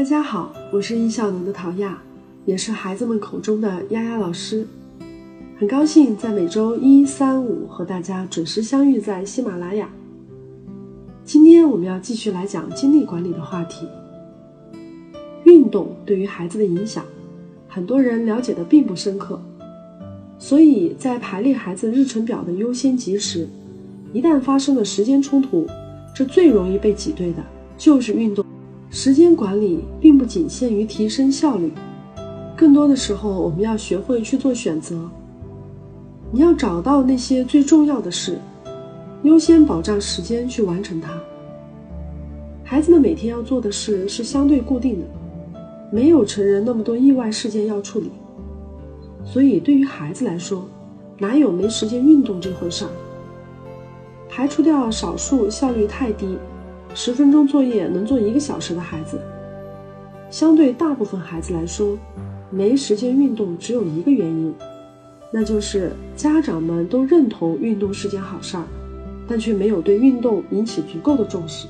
大家好，我是易效能的陶亚，也是孩子们口中的丫丫老师。很高兴在每周一、三、五和大家准时相遇在喜马拉雅。今天我们要继续来讲精力管理的话题。运动对于孩子的影响，很多人了解的并不深刻，所以在排列孩子日程表的优先级时，一旦发生了时间冲突，这最容易被挤兑的就是运动。时间管理并不仅限于提升效率，更多的时候，我们要学会去做选择。你要找到那些最重要的事，优先保障时间去完成它。孩子们每天要做的事是相对固定的，没有成人那么多意外事件要处理，所以对于孩子来说，哪有没时间运动这回事儿？排除掉少数效率太低。十分钟作业能做一个小时的孩子，相对大部分孩子来说，没时间运动只有一个原因，那就是家长们都认同运动是件好事儿，但却没有对运动引起足够的重视。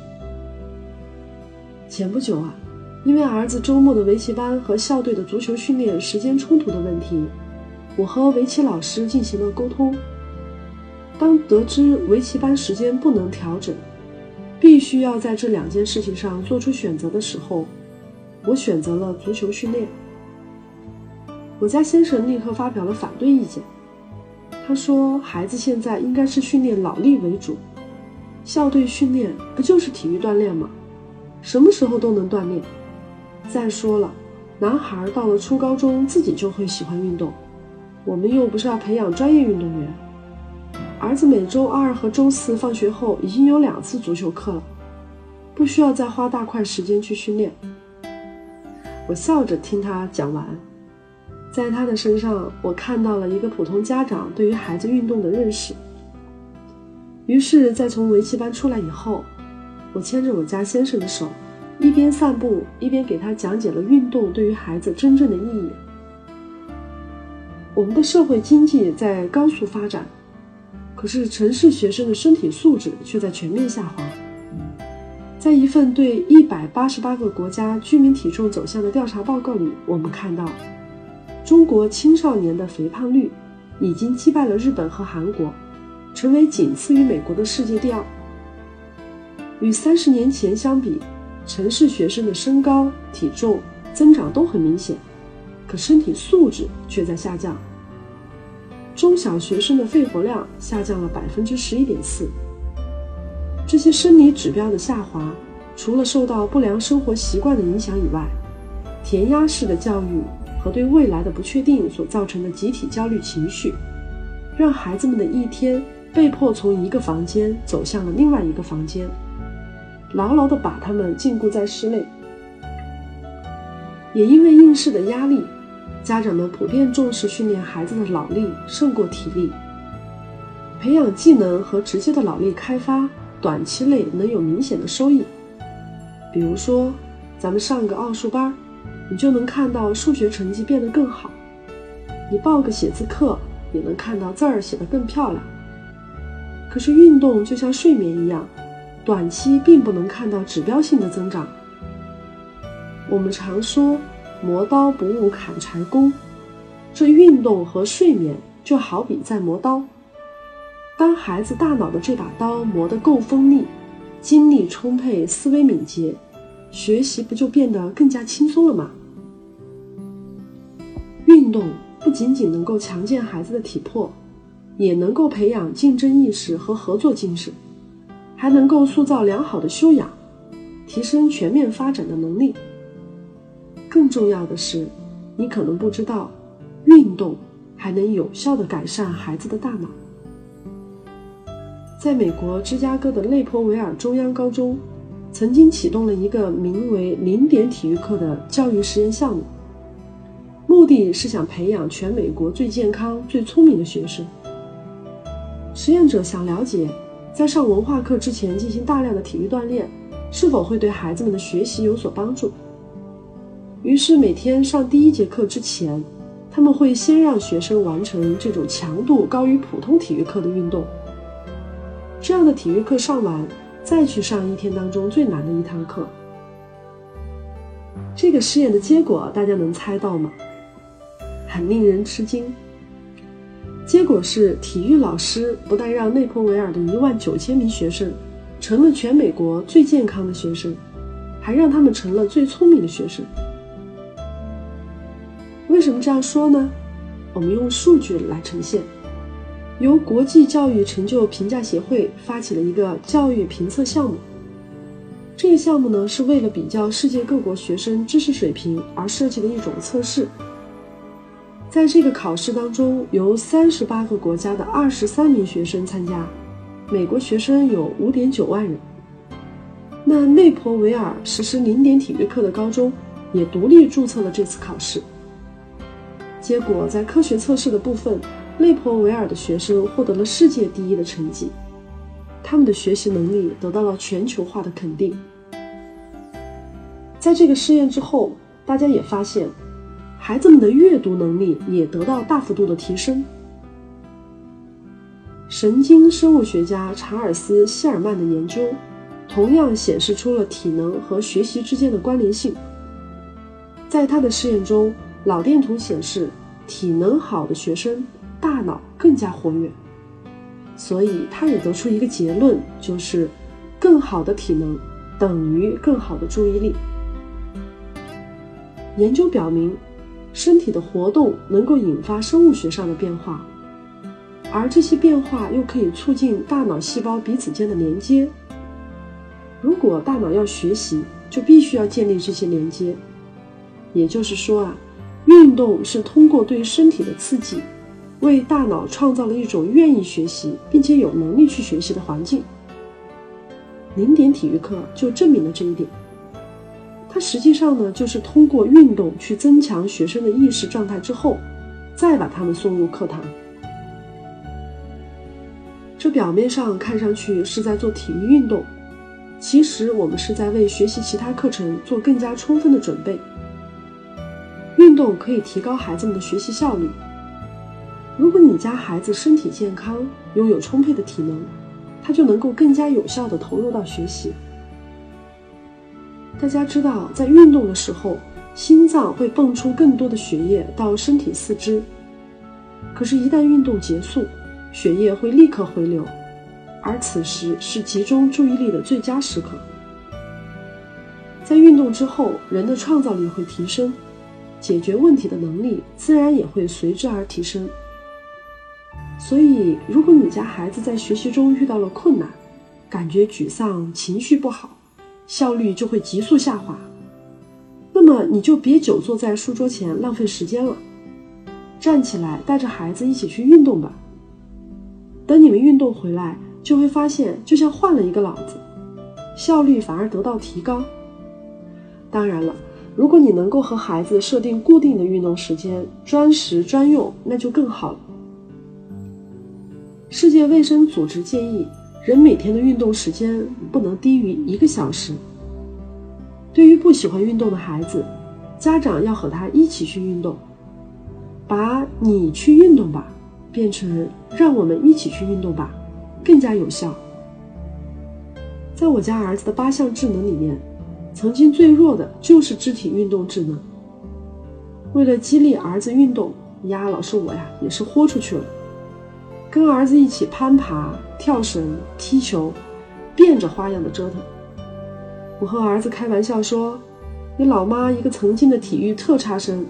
前不久啊，因为儿子周末的围棋班和校队的足球训练时间冲突的问题，我和围棋老师进行了沟通。当得知围棋班时间不能调整。必须要在这两件事情上做出选择的时候，我选择了足球训练。我家先生立刻发表了反对意见，他说：“孩子现在应该是训练脑力为主，校队训练不就是体育锻炼吗？什么时候都能锻炼。再说了，男孩到了初高中自己就会喜欢运动，我们又不是要培养专业运动员。”儿子每周二和周四放学后已经有两次足球课了，不需要再花大块时间去训练。我笑着听他讲完，在他的身上，我看到了一个普通家长对于孩子运动的认识。于是，在从围棋班出来以后，我牵着我家先生的手，一边散步一边给他讲解了运动对于孩子真正的意义。我们的社会经济在高速发展。可是，城市学生的身体素质却在全面下滑。在一份对一百八十八个国家居民体重走向的调查报告里，我们看到，中国青少年的肥胖率已经击败了日本和韩国，成为仅次于美国的世界第二。与三十年前相比，城市学生的身高、体重增长都很明显，可身体素质却在下降。中小学生的肺活量下降了百分之十一点四。这些生理指标的下滑，除了受到不良生活习惯的影响以外，填鸭式的教育和对未来的不确定所造成的集体焦虑情绪，让孩子们的一天被迫从一个房间走向了另外一个房间，牢牢地把他们禁锢在室内。也因为应试的压力。家长们普遍重视训练孩子的脑力胜过体力，培养技能和直接的脑力开发，短期内能有明显的收益。比如说，咱们上个奥数班，你就能看到数学成绩变得更好；你报个写字课，也能看到字儿写得更漂亮。可是运动就像睡眠一样，短期并不能看到指标性的增长。我们常说。磨刀不误砍柴工，这运动和睡眠就好比在磨刀。当孩子大脑的这把刀磨得够锋利，精力充沛，思维敏捷，学习不就变得更加轻松了吗？运动不仅仅能够强健孩子的体魄，也能够培养竞争意识和合作精神，还能够塑造良好的修养，提升全面发展的能力。更重要的是，你可能不知道，运动还能有效地改善孩子的大脑。在美国芝加哥的内坡维尔中央高中，曾经启动了一个名为“零点体育课”的教育实验项目，目的是想培养全美国最健康、最聪明的学生。实验者想了解，在上文化课之前进行大量的体育锻炼，是否会对孩子们的学习有所帮助。于是每天上第一节课之前，他们会先让学生完成这种强度高于普通体育课的运动。这样的体育课上完，再去上一天当中最难的一堂课。这个试验的结果大家能猜到吗？很令人吃惊。结果是，体育老师不但让内珀维尔的一万九千名学生成了全美国最健康的学生，还让他们成了最聪明的学生。为什么这样说呢？我们用数据来呈现。由国际教育成就评价协会发起了一个教育评测项目。这个项目呢，是为了比较世界各国学生知识水平而设计的一种测试。在这个考试当中，由三十八个国家的二十三名学生参加，美国学生有五点九万人。那内珀维尔实施零点体育课的高中也独立注册了这次考试。结果在科学测试的部分，内珀维尔的学生获得了世界第一的成绩，他们的学习能力得到了全球化的肯定。在这个试验之后，大家也发现，孩子们的阅读能力也得到大幅度的提升。神经生物学家查尔斯·希尔曼的研究，同样显示出了体能和学习之间的关联性。在他的试验中，脑电图显示，体能好的学生大脑更加活跃，所以他也得出一个结论，就是更好的体能等于更好的注意力。研究表明，身体的活动能够引发生物学上的变化，而这些变化又可以促进大脑细胞彼此间的连接。如果大脑要学习，就必须要建立这些连接。也就是说啊，运动是通过对身体的刺激，为大脑创造了一种愿意学习并且有能力去学习的环境。零点体育课就证明了这一点。它实际上呢，就是通过运动去增强学生的意识状态之后，再把他们送入课堂。这表面上看上去是在做体育运动，其实我们是在为学习其他课程做更加充分的准备。运动可以提高孩子们的学习效率。如果你家孩子身体健康，拥有充沛的体能，他就能够更加有效地投入到学习。大家知道，在运动的时候，心脏会泵出更多的血液到身体四肢。可是，一旦运动结束，血液会立刻回流，而此时是集中注意力的最佳时刻。在运动之后，人的创造力会提升，解决问题的能力自然也会随之而提升。所以，如果你家孩子在学习中遇到了困难，感觉沮丧、情绪不好，效率就会急速下滑，那么你就别久坐在书桌前浪费时间了，站起来带着孩子一起去运动吧。等你们运动回来，就会发现就像换了一个脑子，效率反而得到提高。当然了，如果你能够和孩子设定固定的运动时间，专时专用，那就更好了。世界卫生组织建议。人每天的运动时间不能低于一个小时。对于不喜欢运动的孩子，家长要和他一起去运动，把“你去运动吧”变成“让我们一起去运动吧”，更加有效。在我家儿子的八项智能里面，曾经最弱的就是肢体运动智能。为了激励儿子运动，呀，老师我呀也是豁出去了。跟儿子一起攀爬、跳绳、踢球，变着花样的折腾。我和儿子开玩笑说：“你老妈一个曾经的体育特差生，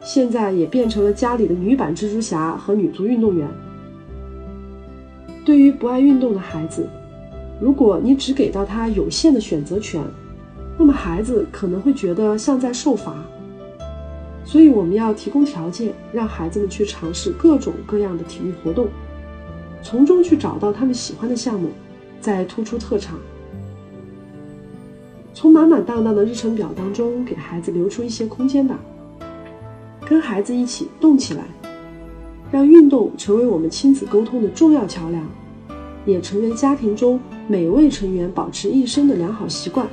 现在也变成了家里的女版蜘蛛侠和女足运动员。”对于不爱运动的孩子，如果你只给到他有限的选择权，那么孩子可能会觉得像在受罚。所以，我们要提供条件，让孩子们去尝试各种各样的体育活动。从中去找到他们喜欢的项目，再突出特长。从满满当当的日程表当中给孩子留出一些空间吧。跟孩子一起动起来，让运动成为我们亲子沟通的重要桥梁，也成为家庭中每位成员保持一生的良好习惯。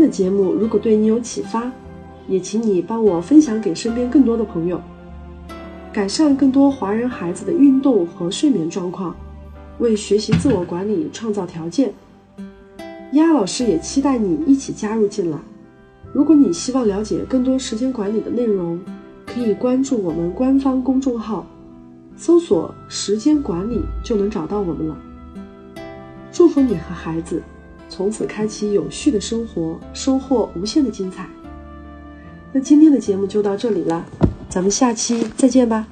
的节目如果对你有启发，也请你帮我分享给身边更多的朋友。改善更多华人孩子的运动和睡眠状况，为学习自我管理创造条件。丫丫老师也期待你一起加入进来。如果你希望了解更多时间管理的内容，可以关注我们官方公众号，搜索“时间管理”就能找到我们了。祝福你和孩子从此开启有序的生活，收获无限的精彩。那今天的节目就到这里了，咱们下期再见吧。